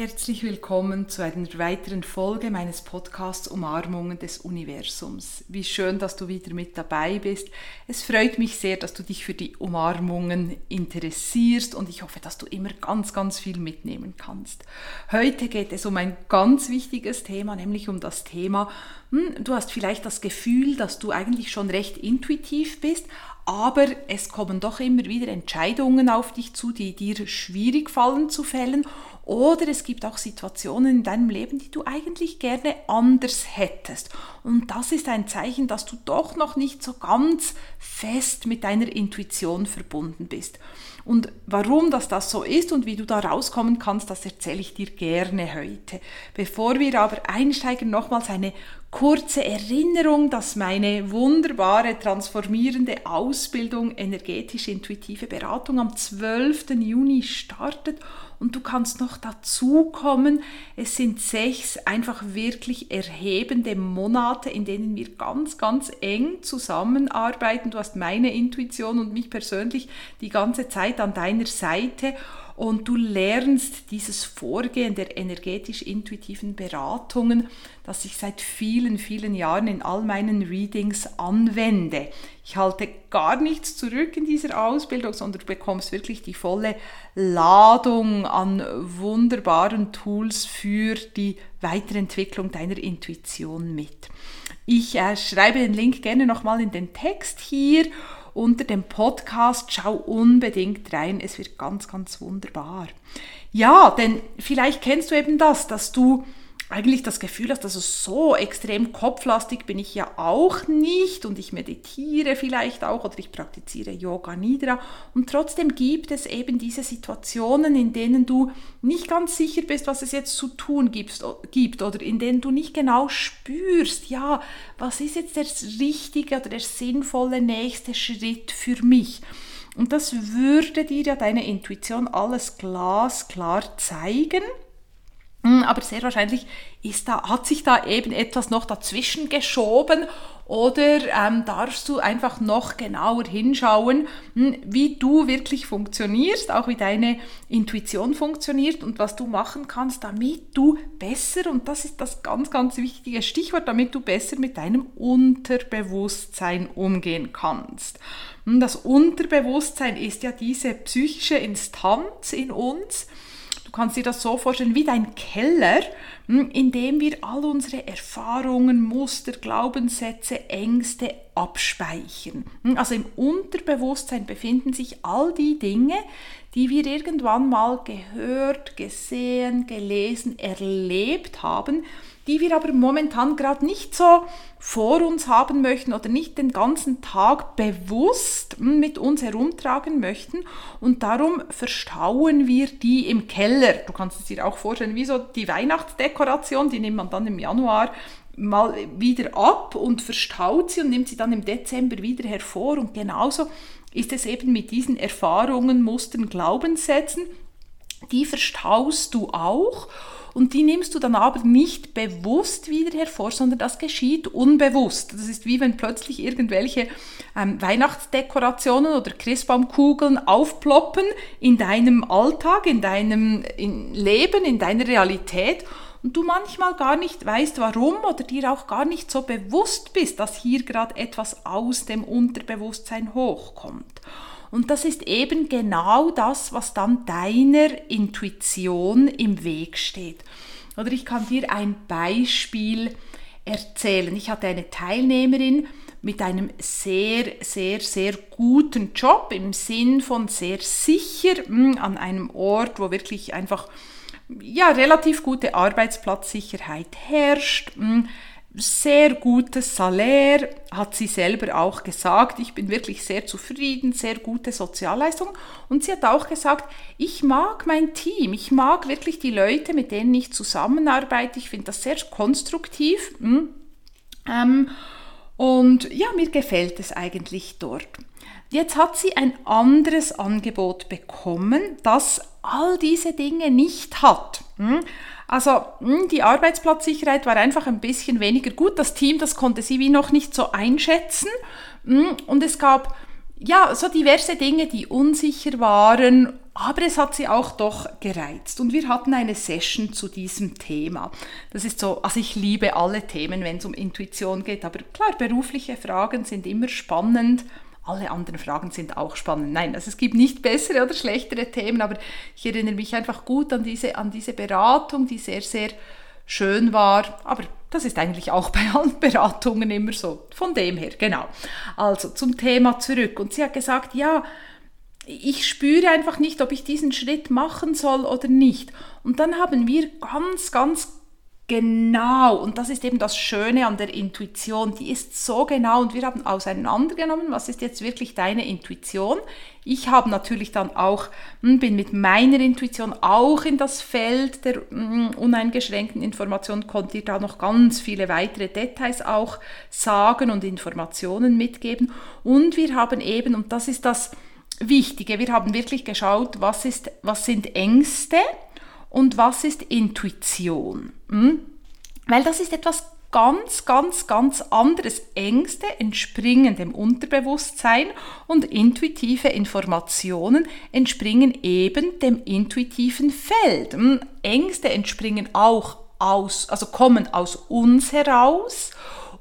Herzlich willkommen zu einer weiteren Folge meines Podcasts Umarmungen des Universums. Wie schön, dass du wieder mit dabei bist. Es freut mich sehr, dass du dich für die Umarmungen interessierst und ich hoffe, dass du immer ganz, ganz viel mitnehmen kannst. Heute geht es um ein ganz wichtiges Thema, nämlich um das Thema, hm, du hast vielleicht das Gefühl, dass du eigentlich schon recht intuitiv bist, aber es kommen doch immer wieder Entscheidungen auf dich zu, die dir schwierig fallen zu fällen oder es gibt auch Situationen in deinem Leben, die du eigentlich gerne anders hättest. Und das ist ein Zeichen, dass du doch noch nicht so ganz fest mit deiner Intuition verbunden bist. Und warum das das so ist und wie du da rauskommen kannst, das erzähle ich dir gerne heute. Bevor wir aber einsteigen, nochmals eine kurze Erinnerung, dass meine wunderbare transformierende Ausbildung energetisch-intuitive Beratung am 12. Juni startet und du kannst noch dazukommen. Es sind sechs einfach wirklich erhebende Monate, in denen wir ganz, ganz eng zusammenarbeiten. Du hast meine Intuition und mich persönlich die ganze Zeit an deiner Seite und du lernst dieses Vorgehen der energetisch-intuitiven Beratungen, das ich seit vielen, vielen Jahren in all meinen Readings anwende. Ich halte gar nichts zurück in dieser Ausbildung, sondern du bekommst wirklich die volle Ladung an wunderbaren Tools für die Weiterentwicklung deiner Intuition mit. Ich äh, schreibe den Link gerne nochmal in den Text hier unter dem Podcast. Schau unbedingt rein, es wird ganz, ganz wunderbar. Ja, denn vielleicht kennst du eben das, dass du eigentlich das Gefühl hast, also so extrem kopflastig bin ich ja auch nicht und ich meditiere vielleicht auch oder ich praktiziere Yoga Nidra und trotzdem gibt es eben diese Situationen, in denen du nicht ganz sicher bist, was es jetzt zu tun gibt, gibt oder in denen du nicht genau spürst, ja, was ist jetzt der richtige oder der sinnvolle nächste Schritt für mich. Und das würde dir ja deine Intuition alles glasklar zeigen. Hm, aber sehr wahrscheinlich ist da, hat sich da eben etwas noch dazwischen geschoben oder ähm, darfst du einfach noch genauer hinschauen, hm, wie du wirklich funktionierst, auch wie deine Intuition funktioniert und was du machen kannst, damit du besser, und das ist das ganz, ganz wichtige Stichwort, damit du besser mit deinem Unterbewusstsein umgehen kannst. Hm, das Unterbewusstsein ist ja diese psychische Instanz in uns, Du kannst dir das so vorstellen wie dein Keller, hm, in dem wir all unsere Erfahrungen, Muster, Glaubenssätze, Ängste abspeichern. Hm, also im Unterbewusstsein befinden sich all die Dinge, die wir irgendwann mal gehört, gesehen, gelesen, erlebt haben, die wir aber momentan gerade nicht so vor uns haben möchten oder nicht den ganzen Tag bewusst mit uns herumtragen möchten. Und darum verstauen wir die im Keller. Du kannst es dir auch vorstellen, wie so die Weihnachtsdekoration, die nimmt man dann im Januar mal wieder ab und verstaut sie und nimmt sie dann im Dezember wieder hervor. Und genauso ist es eben mit diesen Erfahrungen, Mustern, Glaubenssätzen. Die verstaust du auch und die nimmst du dann aber nicht bewusst wieder hervor, sondern das geschieht unbewusst. Das ist wie wenn plötzlich irgendwelche ähm, Weihnachtsdekorationen oder Christbaumkugeln aufploppen in deinem Alltag, in deinem in Leben, in deiner Realität und du manchmal gar nicht weißt, warum oder dir auch gar nicht so bewusst bist, dass hier gerade etwas aus dem Unterbewusstsein hochkommt. Und das ist eben genau das, was dann deiner Intuition im Weg steht. Oder ich kann dir ein Beispiel erzählen. Ich hatte eine Teilnehmerin mit einem sehr, sehr, sehr guten Job im Sinn von sehr sicher hm, an einem Ort, wo wirklich einfach ja, relativ gute Arbeitsplatzsicherheit herrscht. Hm, sehr gutes Salär, hat sie selber auch gesagt. Ich bin wirklich sehr zufrieden, sehr gute Sozialleistung. Und sie hat auch gesagt, ich mag mein Team, ich mag wirklich die Leute, mit denen ich zusammenarbeite. Ich finde das sehr konstruktiv. Hm. Ähm, und ja, mir gefällt es eigentlich dort. Jetzt hat sie ein anderes Angebot bekommen, das all diese Dinge nicht hat. Hm. Also hm, die Arbeitsplatzsicherheit war einfach ein bisschen weniger gut. Das Team, das konnte sie wie noch nicht so einschätzen. Hm, und es gab ja so diverse Dinge, die unsicher waren. Aber es hat sie auch doch gereizt. Und wir hatten eine Session zu diesem Thema. Das ist so, also ich liebe alle Themen, wenn es um Intuition geht. Aber klar, berufliche Fragen sind immer spannend. Alle anderen Fragen sind auch spannend. Nein, also es gibt nicht bessere oder schlechtere Themen, aber ich erinnere mich einfach gut an diese, an diese Beratung, die sehr, sehr schön war. Aber das ist eigentlich auch bei allen Beratungen immer so. Von dem her, genau. Also zum Thema zurück. Und sie hat gesagt, ja, ich spüre einfach nicht, ob ich diesen Schritt machen soll oder nicht. Und dann haben wir ganz, ganz genau, und das ist eben das Schöne an der Intuition, die ist so genau und wir haben auseinandergenommen, was ist jetzt wirklich deine Intuition. Ich habe natürlich dann auch, hm, bin mit meiner Intuition auch in das Feld der hm, uneingeschränkten Information, konnte dir da noch ganz viele weitere Details auch sagen und Informationen mitgeben. Und wir haben eben, und das ist das, Wichtige. Wir haben wirklich geschaut, was, ist, was sind Ängste und was ist Intuition. Hm? Weil das ist etwas ganz, ganz, ganz anderes. Ängste entspringen dem Unterbewusstsein und intuitive Informationen entspringen eben dem intuitiven Feld. Hm? Ängste entspringen auch aus, also kommen aus uns heraus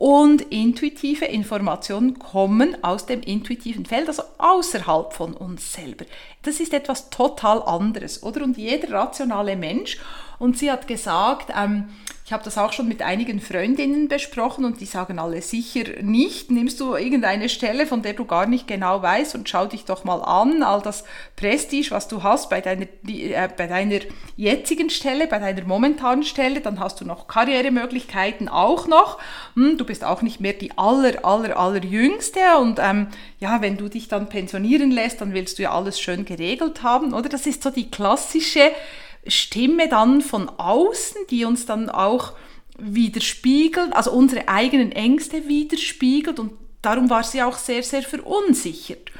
und intuitive Informationen kommen aus dem intuitiven Feld, also außerhalb von uns selber. Das ist etwas total anderes, oder? Und jeder rationale Mensch, und sie hat gesagt, ähm, ich habe das auch schon mit einigen Freundinnen besprochen und die sagen alle sicher nicht. Nimmst du irgendeine Stelle, von der du gar nicht genau weißt und schau dich doch mal an, all das Prestige, was du hast bei deiner, äh, bei deiner jetzigen Stelle, bei deiner momentanen Stelle, dann hast du noch Karrieremöglichkeiten auch noch. Hm, du bist auch nicht mehr die aller, aller, aller Jüngste und ähm, ja, wenn du dich dann pensionieren lässt, dann willst du ja alles schön geregelt haben, oder? Das ist so die klassische Stimme dann von außen, die uns dann auch widerspiegelt, also unsere eigenen Ängste widerspiegelt und darum war sie auch sehr, sehr verunsichert.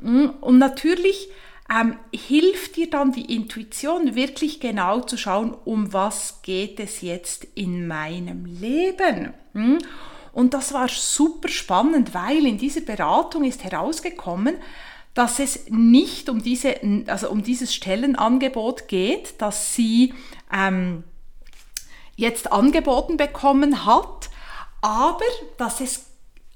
Mm, und natürlich ähm, hilft dir dann die Intuition wirklich genau zu schauen, um was geht es jetzt in meinem Leben. Mm. Und das war super spannend, weil in dieser Beratung ist herausgekommen, dass es nicht um, diese, also um dieses Stellenangebot geht, das sie ähm, jetzt angeboten bekommen hat, aber dass es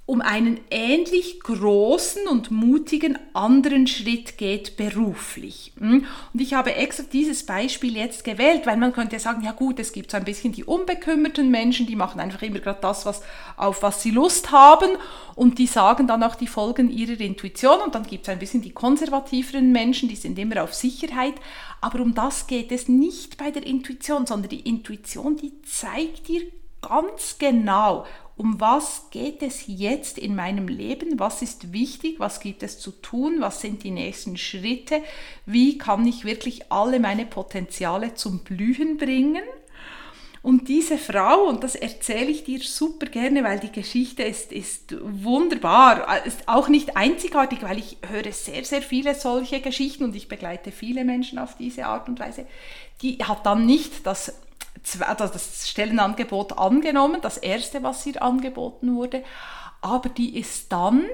um einen ähnlich großen und mutigen anderen Schritt geht beruflich. Hm? Und ich habe extra dieses Beispiel jetzt gewählt, weil man könnte sagen, ja gut, es gibt so ein bisschen die unbekümmerten Menschen, die machen einfach immer gerade das, was, auf was sie Lust haben und die sagen dann auch die Folgen ihrer Intuition und dann gibt es ein bisschen die konservativeren Menschen, die sind immer auf Sicherheit. Aber um das geht es nicht bei der Intuition, sondern die Intuition, die zeigt dir ganz genau, um was geht es jetzt in meinem Leben, was ist wichtig, was gibt es zu tun, was sind die nächsten Schritte, wie kann ich wirklich alle meine Potenziale zum Blühen bringen. Und diese Frau, und das erzähle ich dir super gerne, weil die Geschichte ist, ist wunderbar, ist auch nicht einzigartig, weil ich höre sehr, sehr viele solche Geschichten und ich begleite viele Menschen auf diese Art und Weise. Die hat dann nicht das das Stellenangebot angenommen, das erste, was ihr angeboten wurde, aber die ist dann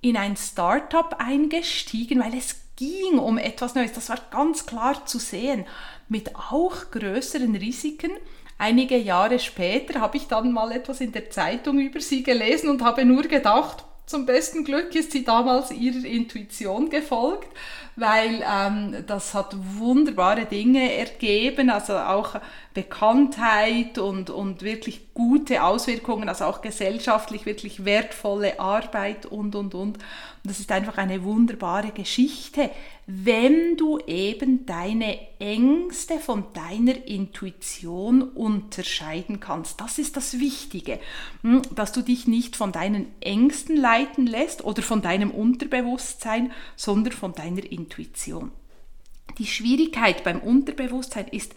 in ein Startup eingestiegen, weil es ging um etwas Neues. Das war ganz klar zu sehen, mit auch größeren Risiken. Einige Jahre später habe ich dann mal etwas in der Zeitung über sie gelesen und habe nur gedacht, zum besten Glück ist sie damals ihrer Intuition gefolgt, weil ähm, das hat wunderbare Dinge ergeben, also auch Bekanntheit und, und wirklich gute Auswirkungen, also auch gesellschaftlich wirklich wertvolle Arbeit und, und, und. Und das ist einfach eine wunderbare Geschichte, wenn du eben deine Ängste von deiner Intuition unterscheiden kannst. Das ist das Wichtige, hm, dass du dich nicht von deinen Ängsten leiten lässt oder von deinem Unterbewusstsein, sondern von deiner Intuition. Die Schwierigkeit beim Unterbewusstsein ist,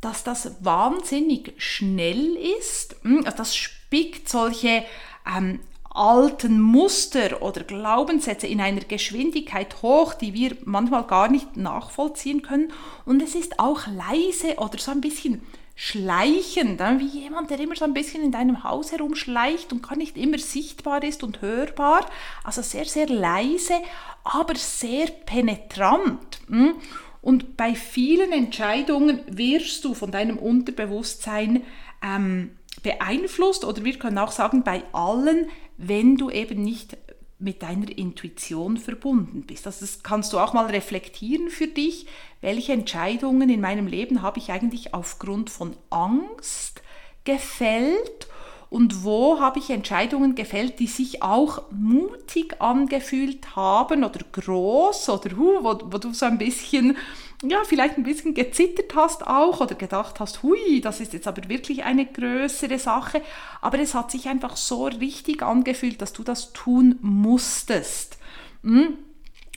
dass das wahnsinnig schnell ist. Hm, also das spickt solche ähm, alten Muster oder Glaubenssätze in einer Geschwindigkeit hoch, die wir manchmal gar nicht nachvollziehen können. Und es ist auch leise oder so ein bisschen schleichend, wie jemand, der immer so ein bisschen in deinem Haus herumschleicht und gar nicht immer sichtbar ist und hörbar. Also sehr, sehr leise, aber sehr penetrant. Hm? Und bei vielen Entscheidungen wirst du von deinem Unterbewusstsein ähm, beeinflusst oder wir können auch sagen, bei allen, wenn du eben nicht mit deiner Intuition verbunden bist. Also das kannst du auch mal reflektieren für dich, welche Entscheidungen in meinem Leben habe ich eigentlich aufgrund von Angst gefällt und wo habe ich Entscheidungen gefällt, die sich auch mutig angefühlt haben oder groß oder hu, wo, wo du so ein bisschen ja, vielleicht ein bisschen gezittert hast auch oder gedacht hast, hui, das ist jetzt aber wirklich eine größere Sache. Aber es hat sich einfach so richtig angefühlt, dass du das tun musstest. Hm?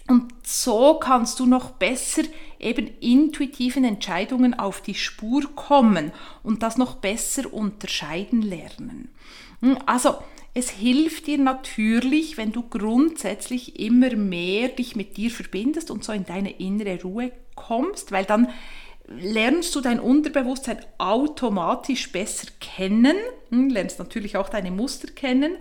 Und so kannst du noch besser eben intuitiven Entscheidungen auf die Spur kommen und das noch besser unterscheiden lernen. Hm? Also es hilft dir natürlich, wenn du grundsätzlich immer mehr dich mit dir verbindest und so in deine innere Ruhe kommst, weil dann lernst du dein Unterbewusstsein automatisch besser kennen, hm, lernst natürlich auch deine Muster kennen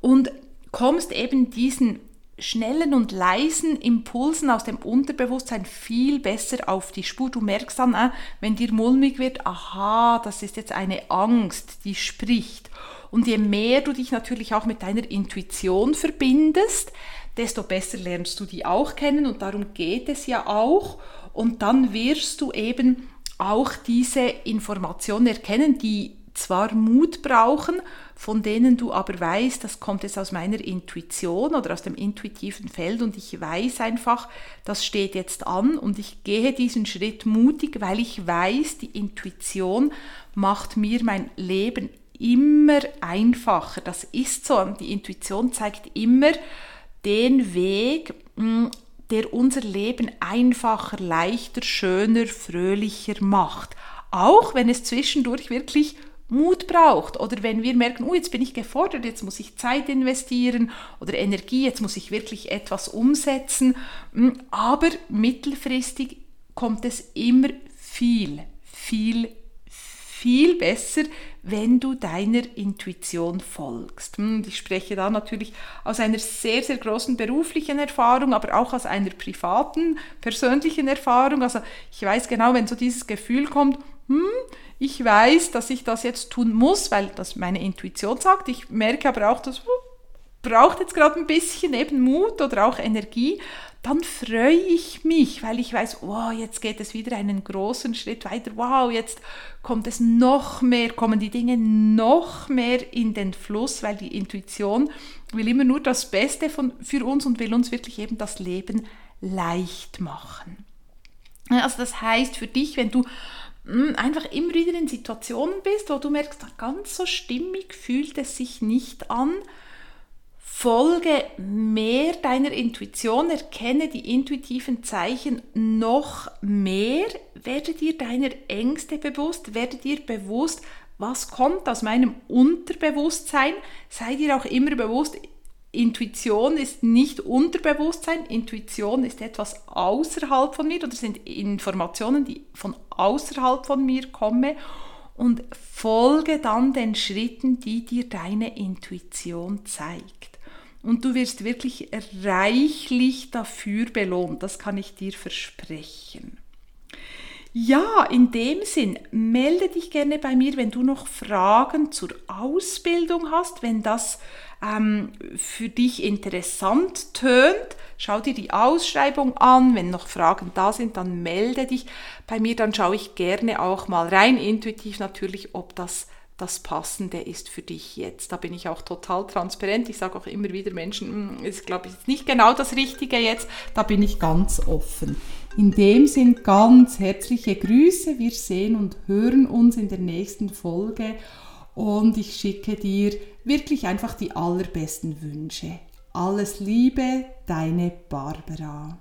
und kommst eben diesen schnellen und leisen Impulsen aus dem Unterbewusstsein viel besser auf die Spur. Du merkst dann, wenn dir mulmig wird, aha, das ist jetzt eine Angst, die spricht. Und je mehr du dich natürlich auch mit deiner Intuition verbindest, desto besser lernst du die auch kennen und darum geht es ja auch. Und dann wirst du eben auch diese Informationen erkennen, die zwar Mut brauchen, von denen du aber weißt, das kommt jetzt aus meiner Intuition oder aus dem intuitiven Feld und ich weiß einfach, das steht jetzt an und ich gehe diesen Schritt mutig, weil ich weiß, die Intuition macht mir mein Leben immer einfacher. Das ist so. Die Intuition zeigt immer den Weg, hm, der unser Leben einfacher, leichter, schöner, fröhlicher macht. Auch wenn es zwischendurch wirklich Mut braucht oder wenn wir merken, oh, jetzt bin ich gefordert, jetzt muss ich Zeit investieren oder Energie, jetzt muss ich wirklich etwas umsetzen. Hm, aber mittelfristig kommt es immer viel, viel, viel besser, wenn du deiner Intuition folgst. Hm, ich spreche da natürlich aus einer sehr, sehr großen beruflichen Erfahrung, aber auch aus einer privaten, persönlichen Erfahrung. Also ich weiß genau, wenn so dieses Gefühl kommt, hm, ich weiß, dass ich das jetzt tun muss, weil das meine Intuition sagt. Ich merke aber auch, dass braucht jetzt gerade ein bisschen eben Mut oder auch Energie, dann freue ich mich, weil ich weiß, wow, jetzt geht es wieder einen großen Schritt weiter. Wow, jetzt kommt es noch mehr, kommen die Dinge noch mehr in den Fluss, weil die Intuition will immer nur das Beste von, für uns und will uns wirklich eben das Leben leicht machen. Also das heißt für dich, wenn du einfach immer wieder in Situationen bist, wo du merkst, ganz so stimmig fühlt es sich nicht an. Folge mehr deiner Intuition, erkenne die intuitiven Zeichen noch mehr, werde dir deiner Ängste bewusst, werde dir bewusst, was kommt aus meinem Unterbewusstsein, sei dir auch immer bewusst, Intuition ist nicht Unterbewusstsein, Intuition ist etwas außerhalb von mir oder sind Informationen, die von außerhalb von mir kommen und folge dann den Schritten, die dir deine Intuition zeigt. Und du wirst wirklich reichlich dafür belohnt, das kann ich dir versprechen. Ja, in dem Sinn, melde dich gerne bei mir, wenn du noch Fragen zur Ausbildung hast, wenn das ähm, für dich interessant tönt. Schau dir die Ausschreibung an. Wenn noch Fragen da sind, dann melde dich bei mir. Dann schaue ich gerne auch mal rein, intuitiv natürlich, ob das das Passende ist für dich jetzt. Da bin ich auch total transparent. Ich sage auch immer wieder Menschen, hm, ist glaube ich nicht genau das Richtige jetzt. Da bin ich ganz offen. In dem Sinn ganz herzliche Grüße. Wir sehen und hören uns in der nächsten Folge und ich schicke dir wirklich einfach die allerbesten Wünsche. Alles Liebe, deine Barbara.